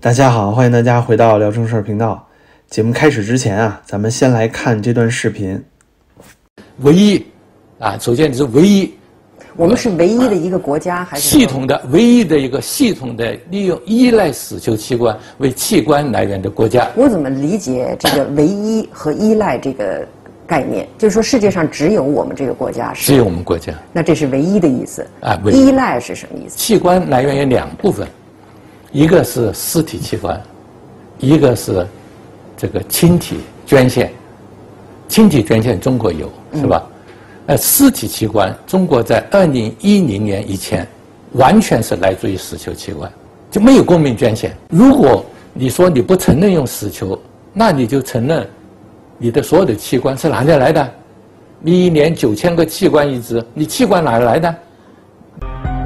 大家好，欢迎大家回到聊正事儿频道。节目开始之前啊，咱们先来看这段视频。唯一啊，首先你是唯一，我们是唯一的一个国家，还是系统的唯一的一个系统的利用依赖死囚器官为器官来源的国家。我怎么理解这个唯一和依赖这个概念？就是说世界上只有我们这个国家是，只有我们国家。那这是唯一的意思啊唯一依赖是什么意思？器官来源有两部分，一个是尸体器官，一个是这个亲体捐献。亲体捐献中国有是吧？呃，尸体器官中国在二零一零年以前完全是来自于死囚器官，就没有公民捐献。如果你说你不承认用死囚，那你就承认你的所有的器官是哪里来的？你一年九千个器官移植，你器官哪来的？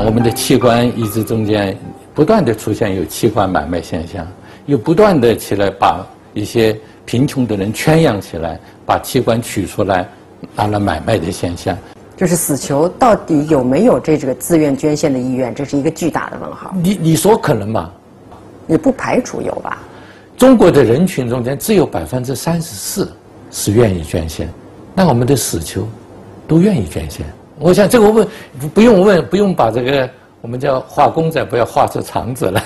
我们的器官移植中间不断的出现有器官买卖现象，又不断的起来把一些贫穷的人圈养起来，把器官取出来拿来买卖的现象。就是死囚到底有没有这这个自愿捐献的意愿？这是一个巨大的问号。你你说可能吗？也不排除有吧。中国的人群中间只有百分之三十四是愿意捐献，那我们的死囚都愿意捐献。我想这个问不不用问，不用把这个我们叫画公仔，不要画出肠子来。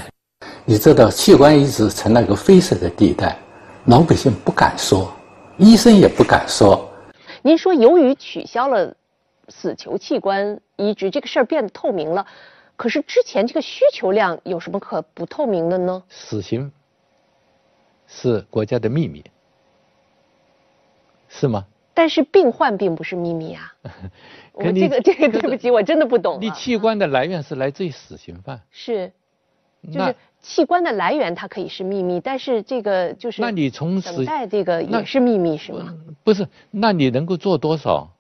你知道器官移植成了一个灰色的地带，老百姓不敢说，医生也不敢说。您说，由于取消了死囚器官移植这个事儿变得透明了，可是之前这个需求量有什么可不透明的呢？死刑是国家的秘密，是吗？但是病患并不是秘密啊。我这个 这个对不起，我真的不懂、啊。你器官的来源是来自于死刑犯，是，就那是器官的来源它可以是秘密，但是这个就是那你从死等待这个也是秘密是吗？不是？那你能够做多少？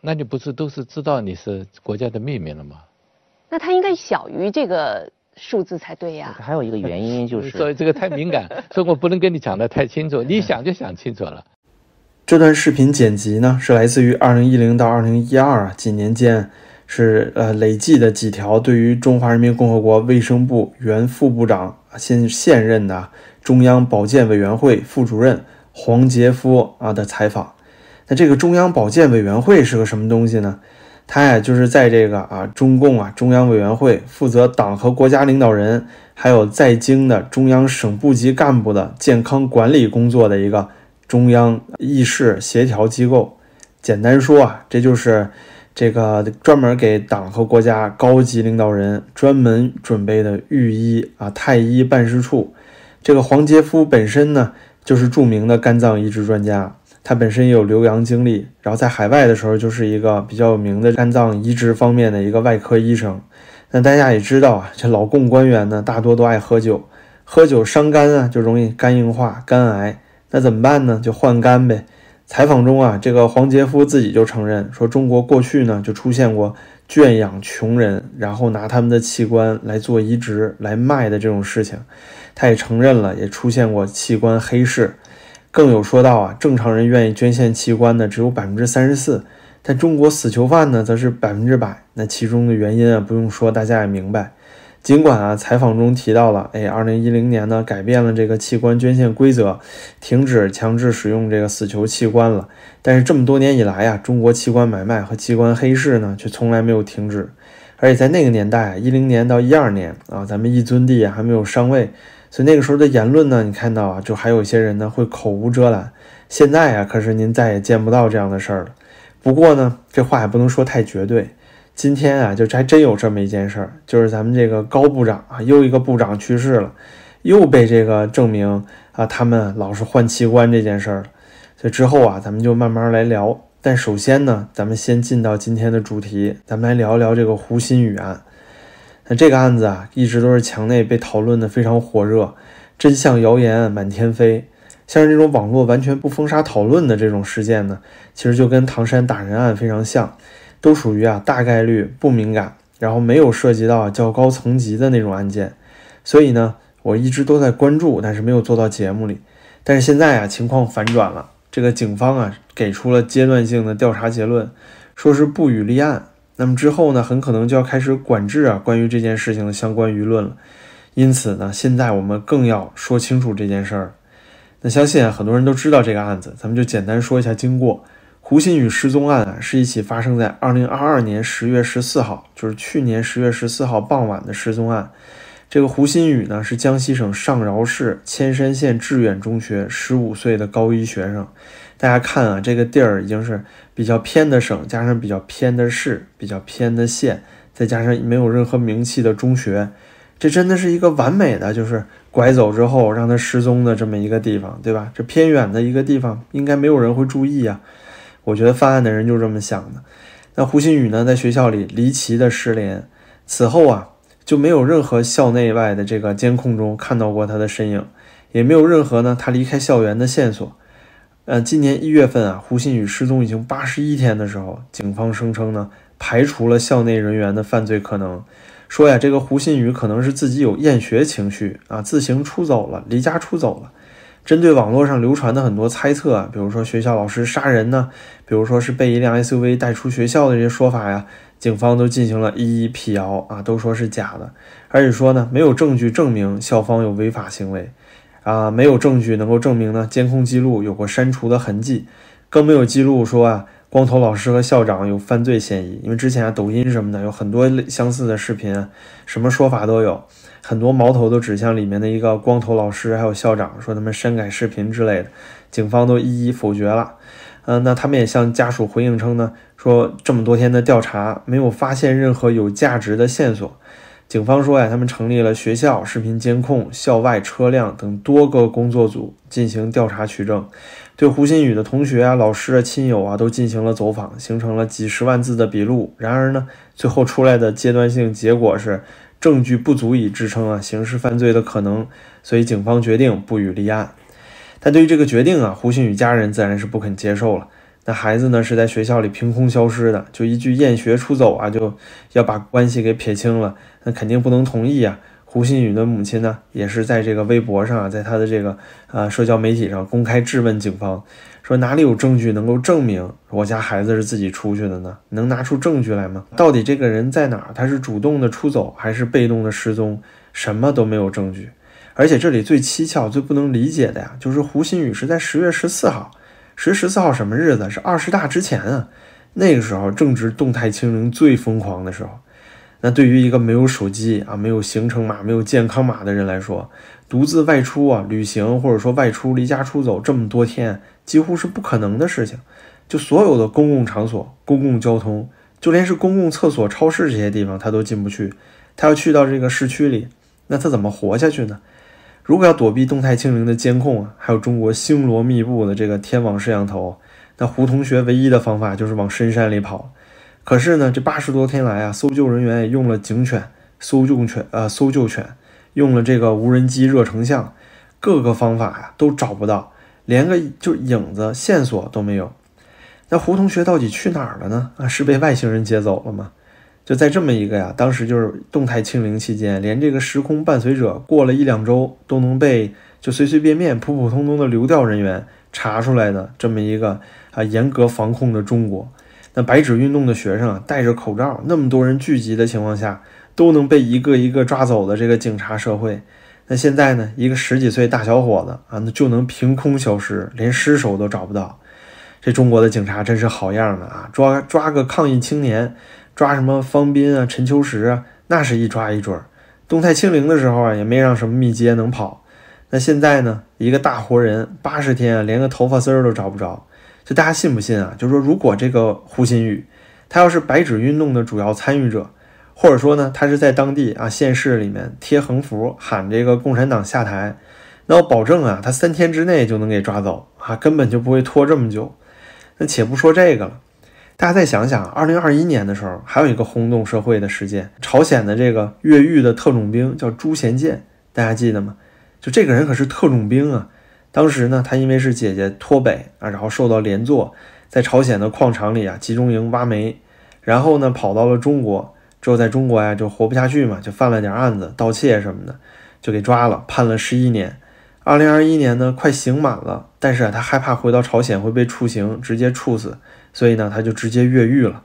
那你不是都是知道你是国家的秘密了吗？那它应该小于这个数字才对呀、还有一个原因就是 所以，这个太敏感，所以我不能跟你讲的太清楚。你想就想清楚了。这段视频剪辑呢，是来自于2010到2012啊几年间，是呃累计的几条对于中华人民共和国卫生部原副部长现现任的中央保健委员会副主任黄杰夫啊的采访。那这个中央保健委员会是个什么东西呢？它呀就是在这个啊中共啊中央委员会负责党和国家领导人，还有在京的中央省部级干部的健康管理工作的一个中央议事协调机构。简单说啊，这就是这个专门给党和国家高级领导人专门准备的御医啊太医办事处。这个黄杰夫本身呢，就是著名的肝脏移植专家，他本身也有留洋经历，然后在海外的时候就是一个比较有名的肝脏移植方面的一个外科医生。那大家也知道啊，这老共官员呢，大多都爱喝酒，喝酒伤肝啊，就容易肝硬化、肝癌。那怎么办呢？就换肝呗。采访中啊，这个黄杰夫自己就承认说，中国过去呢就出现过圈养穷人，然后拿他们的器官来做移植来卖的这种事情。他也承认了，也出现过器官黑市。更有说到啊，正常人愿意捐献器官的只有百分之三十四，但中国死囚犯呢则是百分之百。那其中的原因啊，不用说，大家也明白。尽管啊，采访中提到了，哎，二零一零年呢改变了这个器官捐献规则，停止强制使用这个死囚器官了，但是这么多年以来啊，中国器官买卖和器官黑市呢却从来没有停止。而且在那个年代啊，一零年到一二年啊，咱们一尊帝还没有上位，所以那个时候的言论呢，你看到啊，就还有一些人呢会口无遮拦。现在啊，可是您再也见不到这样的事儿了。不过呢，这话也不能说太绝对。今天啊，就还真有这么一件事儿，就是咱们这个高部长啊，又一个部长去世了，又被这个证明啊，他们老是换器官这件事儿。所以之后啊，咱们就慢慢来聊。但首先呢，咱们先进到今天的主题，咱们来聊一聊这个胡鑫宇案。那这个案子啊，一直都是墙内被讨论的非常火热，真相谣言满天飞。像是这种网络完全不封杀讨论的这种事件呢，其实就跟唐山打人案非常像。都属于啊大概率不敏感，然后没有涉及到较高层级的那种案件，所以呢，我一直都在关注，但是没有做到节目里。但是现在啊，情况反转了，这个警方啊给出了阶段性的调查结论，说是不予立案。那么之后呢，很可能就要开始管制啊关于这件事情的相关舆论了，因此呢，现在我们更要说清楚这件事儿。那相信啊，很多人都知道这个案子，咱们就简单说一下经过。胡鑫宇失踪案啊，是一起发生在二零二二年十月十四号，就是去年十月十四号傍晚的失踪案。这个胡鑫宇呢，是江西省上饶市铅山县致远中学十五岁的高一学生。大家看啊，这个地儿已经是比较偏的省，加上比较偏的市，比较偏的县，再加上没有任何名气的中学，这真的是一个完美的，就是拐走之后让他失踪的这么一个地方，对吧？这偏远的一个地方，应该没有人会注意啊。我觉得犯案的人就是这么想的。那胡鑫宇呢，在学校里离奇的失联，此后啊，就没有任何校内外的这个监控中看到过他的身影，也没有任何呢他离开校园的线索。呃，今年一月份啊，胡鑫宇失踪已经八十一天的时候，警方声称呢，排除了校内人员的犯罪可能，说呀，这个胡鑫宇可能是自己有厌学情绪啊，自行出走了，离家出走了。针对网络上流传的很多猜测啊，比如说学校老师杀人呢，比如说是被一辆 SUV 带出学校的这些说法呀，警方都进行了一一辟谣啊，都说是假的，而且说呢，没有证据证明校方有违法行为，啊，没有证据能够证明呢监控记录有过删除的痕迹，更没有记录说啊光头老师和校长有犯罪嫌疑，因为之前啊抖音什么的有很多相似的视频，什么说法都有。很多矛头都指向里面的一个光头老师，还有校长，说他们删改视频之类的，警方都一一否决了。嗯，那他们也向家属回应称呢，说这么多天的调查没有发现任何有价值的线索。警方说呀，他们成立了学校视频监控、校外车辆等多个工作组进行调查取证，对胡鑫宇的同学啊、老师啊、亲友啊都进行了走访，形成了几十万字的笔录。然而呢，最后出来的阶段性结果是。证据不足以支撑啊刑事犯罪的可能，所以警方决定不予立案。但对于这个决定啊，胡鑫宇家人自然是不肯接受了。那孩子呢是在学校里凭空消失的，就一句厌学出走啊，就要把关系给撇清了，那肯定不能同意啊。胡鑫宇的母亲呢，也是在这个微博上啊，在他的这个呃社交媒体上公开质问警方。说哪里有证据能够证明我家孩子是自己出去的呢？能拿出证据来吗？到底这个人在哪儿？他是主动的出走还是被动的失踪？什么都没有证据。而且这里最蹊跷、最不能理解的呀，就是胡鑫宇是在十月十四号，十月十四号什么日子？是二十大之前啊。那个时候正值动态清零最疯狂的时候。那对于一个没有手机啊、没有行程码、没有健康码的人来说，独自外出啊、旅行或者说外出离家出走这么多天。几乎是不可能的事情，就所有的公共场所、公共交通，就连是公共厕所、超市这些地方，他都进不去。他要去到这个市区里，那他怎么活下去呢？如果要躲避动态清零的监控，还有中国星罗密布的这个天网摄像头，那胡同学唯一的方法就是往深山里跑。可是呢，这八十多天来啊，搜救人员也用了警犬、搜救犬、呃搜救犬，用了这个无人机热成像，各个方法呀都找不到。连个就影子线索都没有，那胡同学到底去哪儿了呢？啊，是被外星人接走了吗？就在这么一个呀，当时就是动态清零期间，连这个时空伴随者过了一两周都能被就随随便便、普普通通的流调人员查出来的这么一个啊严格防控的中国，那白纸运动的学生啊戴着口罩，那么多人聚集的情况下，都能被一个一个抓走的这个警察社会。那现在呢？一个十几岁大小伙子啊，那就能凭空消失，连尸首都找不到。这中国的警察真是好样的啊！抓抓个抗议青年，抓什么方斌啊、陈秋实啊，那是一抓一准。动态清零的时候啊，也没让什么密接能跑。那现在呢？一个大活人，八十天啊，连个头发丝儿都找不着。就大家信不信啊？就说如果这个胡鑫宇，他要是白纸运动的主要参与者。或者说呢，他是在当地啊县市里面贴横幅喊这个共产党下台，那我保证啊，他三天之内就能给抓走啊，根本就不会拖这么久。那且不说这个了，大家再想想，二零二一年的时候，还有一个轰动社会的事件，朝鲜的这个越狱的特种兵叫朱贤建，大家记得吗？就这个人可是特种兵啊，当时呢，他因为是姐姐脱北啊，然后受到连坐，在朝鲜的矿场里啊集中营挖煤，然后呢跑到了中国。之后在中国呀就活不下去嘛，就犯了点案子，盗窃什么的，就给抓了，判了十一年。二零二一年呢，快刑满了，但是啊，他害怕回到朝鲜会被处刑，直接处死，所以呢，他就直接越狱了。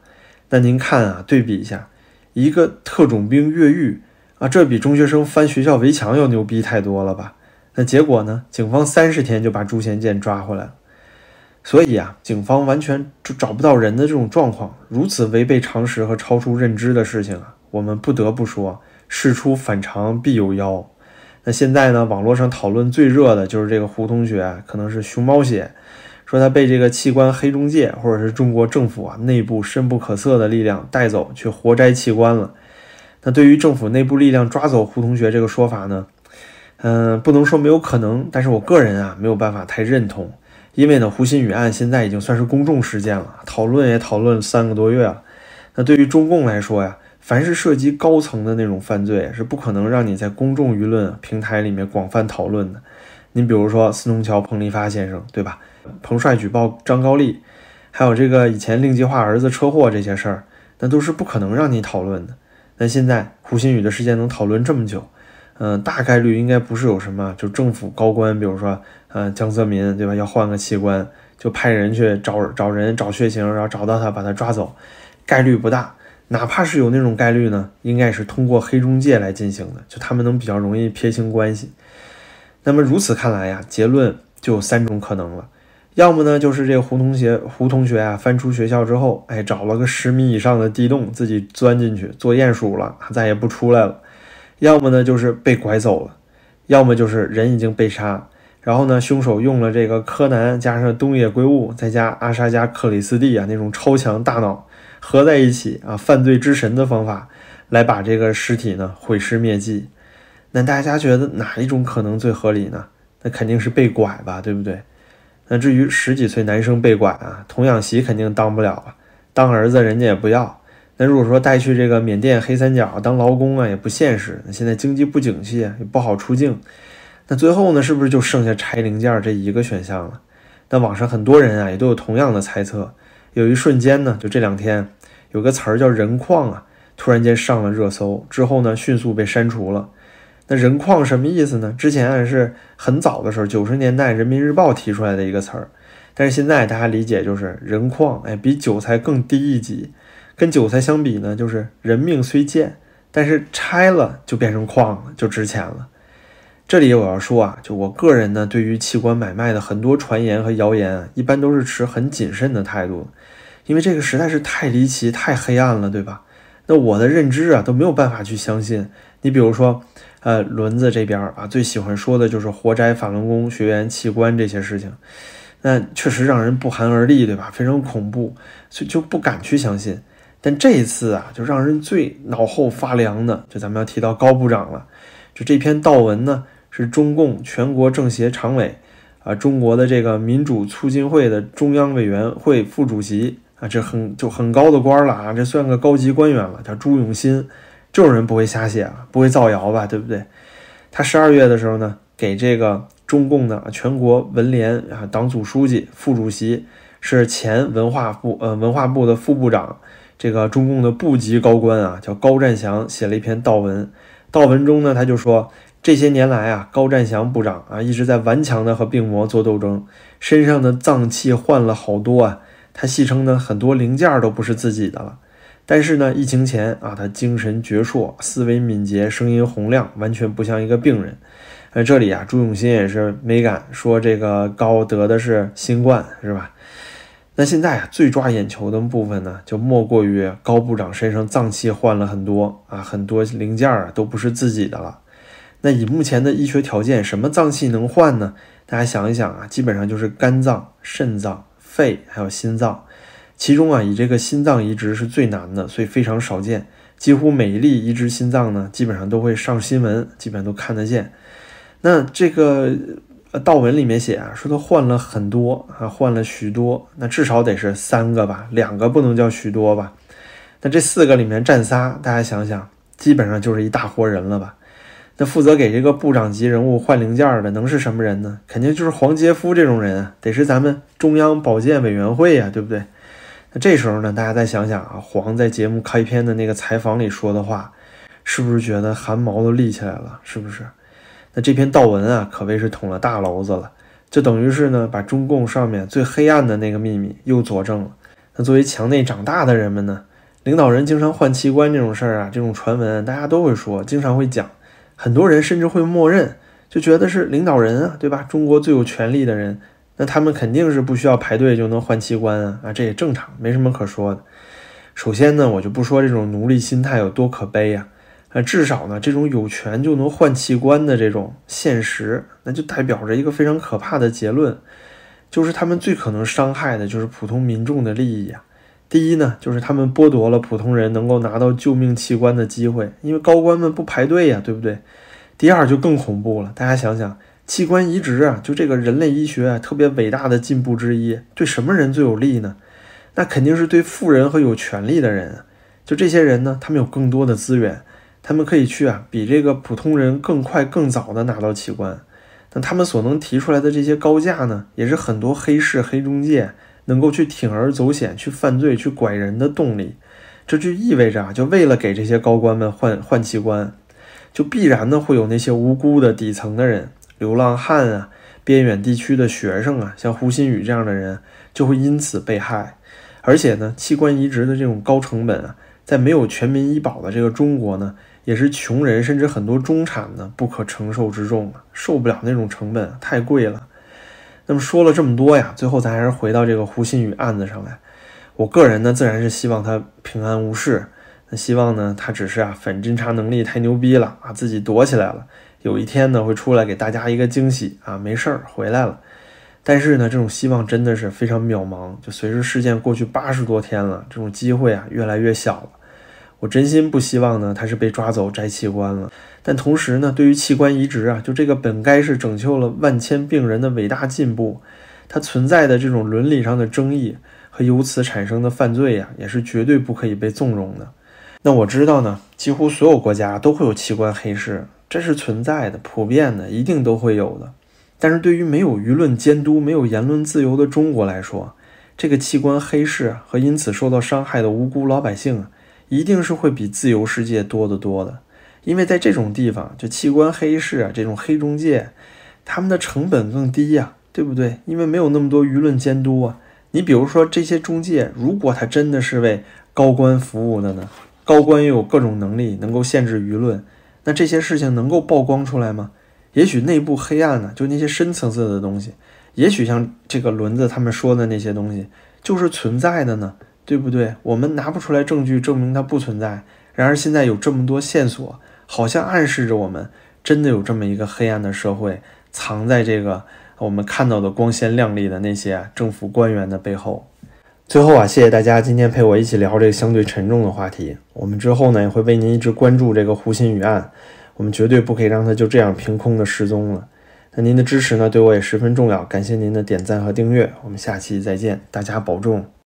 那您看啊，对比一下，一个特种兵越狱啊，这比中学生翻学校围墙要牛逼太多了吧？那结果呢？警方三十天就把朱贤建抓回来了。所以啊，警方完全就找不到人的这种状况，如此违背常识和超出认知的事情啊，我们不得不说，事出反常必有妖。那现在呢，网络上讨论最热的就是这个胡同学可能是熊猫血，说他被这个器官黑中介或者是中国政府啊内部深不可测的力量带走去活摘器官了。那对于政府内部力量抓走胡同学这个说法呢？嗯，不能说没有可能，但是我个人啊没有办法太认同，因为呢，胡鑫宇案现在已经算是公众事件了，讨论也讨论三个多月了。那对于中共来说呀，凡是涉及高层的那种犯罪，是不可能让你在公众舆论平台里面广泛讨论的。你比如说四通桥彭立发先生，对吧？彭帅举报张高丽，还有这个以前令计划儿子车祸这些事儿，那都是不可能让你讨论的。但现在胡鑫宇的事件能讨论这么久。嗯，大概率应该不是有什么，就政府高官，比如说，呃，江泽民，对吧？要换个器官，就派人去找找人找血型，然后找到他，把他抓走，概率不大。哪怕是有那种概率呢，应该是通过黑中介来进行的，就他们能比较容易撇清关系。那么如此看来呀，结论就有三种可能了：要么呢，就是这个胡同学胡同学啊，翻出学校之后，哎，找了个十米以上的地洞，自己钻进去做鼹鼠了，再也不出来了。要么呢就是被拐走了，要么就是人已经被杀，然后呢凶手用了这个柯南加上东野圭吾再加阿沙加克里斯蒂啊那种超强大脑合在一起啊犯罪之神的方法来把这个尸体呢毁尸灭迹。那大家觉得哪一种可能最合理呢？那肯定是被拐吧，对不对？那至于十几岁男生被拐啊，童养媳肯定当不了啊，当儿子人家也不要。那如果说带去这个缅甸黑三角当劳工啊，也不现实。那现在经济不景气，也不好出境。那最后呢，是不是就剩下拆零件这一个选项了？那网上很多人啊，也都有同样的猜测。有一瞬间呢，就这两天有个词儿叫“人矿”啊，突然间上了热搜，之后呢，迅速被删除了。那人矿什么意思呢？之前是很早的时候，九十年代《人民日报》提出来的一个词儿，但是现在大家理解就是人矿，哎，比韭菜更低一级。跟韭菜相比呢，就是人命虽贱，但是拆了就变成矿了，就值钱了。这里我要说啊，就我个人呢，对于器官买卖的很多传言和谣言啊，一般都是持很谨慎的态度，因为这个实在是太离奇、太黑暗了，对吧？那我的认知啊都没有办法去相信。你比如说，呃，轮子这边啊，最喜欢说的就是活摘法轮功学员器官这些事情，那确实让人不寒而栗，对吧？非常恐怖，所以就不敢去相信。但这一次啊，就让人最脑后发凉的，就咱们要提到高部长了。就这篇悼文呢，是中共全国政协常委啊，中国的这个民主促进会的中央委员会副主席啊，这很就很高的官了啊，这算个高级官员了，叫朱永新。这种人不会瞎写啊，不会造谣吧，对不对？他十二月的时候呢，给这个中共的全国文联啊党组书记、副主席，是前文化部呃文化部的副部长。这个中共的部级高官啊，叫高占祥，写了一篇悼文。悼文中呢，他就说，这些年来啊，高占祥部长啊，一直在顽强的和病魔做斗争，身上的脏器换了好多啊。他戏称呢，很多零件都不是自己的了。但是呢，疫情前啊，他精神矍铄，思维敏捷，声音洪亮，完全不像一个病人。呃，这里啊，朱永新也是没敢说这个高得的是新冠，是吧？那现在啊，最抓眼球的部分呢，就莫过于高部长身上脏器换了很多啊，很多零件啊都不是自己的了。那以目前的医学条件，什么脏器能换呢？大家想一想啊，基本上就是肝脏、肾脏、肺还有心脏。其中啊，以这个心脏移植是最难的，所以非常少见。几乎每一例移植心脏呢，基本上都会上新闻，基本上都看得见。那这个。呃，道文里面写啊，说他换了很多啊，换了许多，那至少得是三个吧，两个不能叫许多吧？那这四个里面占仨，大家想想，基本上就是一大活人了吧？那负责给这个部长级人物换零件的，能是什么人呢？肯定就是黄杰夫这种人啊，得是咱们中央保健委员会呀，对不对？那这时候呢，大家再想想啊，黄在节目开篇的那个采访里说的话，是不是觉得汗毛都立起来了？是不是？那这篇悼文啊，可谓是捅了大娄子了，就等于是呢，把中共上面最黑暗的那个秘密又佐证了。那作为墙内长大的人们呢，领导人经常换器官这种事儿啊，这种传闻大家都会说，经常会讲，很多人甚至会默认，就觉得是领导人啊，对吧？中国最有权力的人，那他们肯定是不需要排队就能换器官啊，啊，这也正常，没什么可说的。首先呢，我就不说这种奴隶心态有多可悲呀，啊，至少呢，这种有权就能换器官的这种现实，那就代表着一个非常可怕的结论，就是他们最可能伤害的就是普通民众的利益呀。第一呢，就是他们剥夺了普通人能够拿到救命器官的机会，因为高官们不排队呀，对不对？第二就更恐怖了，大家想想，器官移植啊，就这个人类医学啊特别伟大的进步之一，对什么人最有利呢？那肯定是对富人和有权利的人，就这些人呢，他们有更多的资源，他们可以去啊，比这个普通人更快、更早的拿到器官。那他们所能提出来的这些高价呢，也是很多黑市、黑中介能够去铤而走险、去犯罪、去拐人的动力。这就意味着啊，就为了给这些高官们换换器官，就必然呢会有那些无辜的底层的人、流浪汉啊、边远地区的学生啊，像胡鑫宇这样的人就会因此被害。而且呢，器官移植的这种高成本啊，在没有全民医保的这个中国呢，也是穷人甚至很多中产呢不可承受之重啊，受不了那种成本，太贵了。那么说了这么多呀，最后咱还是回到这个胡鑫宇案子上来。我个人呢，自然是希望他平安无事。那希望呢，他只是啊，反侦查能力太牛逼了啊，自己躲起来了，有一天呢，会出来给大家一个惊喜啊，没事儿回来了。但是呢，这种希望真的是非常渺茫。就随着事件过去八十多天了，这种机会啊越来越小了。我真心不希望呢他是被抓走摘器官了。但同时呢，对于器官移植啊，就这个本该是拯救了万千病人的伟大进步，它存在的这种伦理上的争议和由此产生的犯罪呀，也是绝对不可以被纵容的。那我知道呢，几乎所有国家都会有器官黑市，这是存在的、普遍的，一定都会有的。但是对于没有舆论监督、没有言论自由的中国来说，这个器官黑市和因此受到伤害的无辜老百姓啊，一定是会比自由世界多得多的。因为在这种地方，就器官黑市啊，这种黑中介，他们的成本更低呀，对不对？因为没有那么多舆论监督啊。你比如说这些中介，如果他真的是为高官服务的呢？高官又有各种能力，能够限制舆论，那这些事情能够曝光出来吗？也许内部黑暗呢，就那些深层次的东西，也许像这个轮子他们说的那些东西，就是存在的呢，对不对？我们拿不出来证据证明它不存在。然而现在有这么多线索，好像暗示着我们真的有这么一个黑暗的社会，藏在这个我们看到的光鲜亮丽的那些政府官员的背后。最后啊，谢谢大家今天陪我一起聊这个相对沉重的话题。我们之后呢也会为您一直关注这个胡鑫宇案。我们绝对不可以让他就这样凭空的失踪了。那您的支持呢，对我也十分重要。感谢您的点赞和订阅，我们下期再见，大家保重。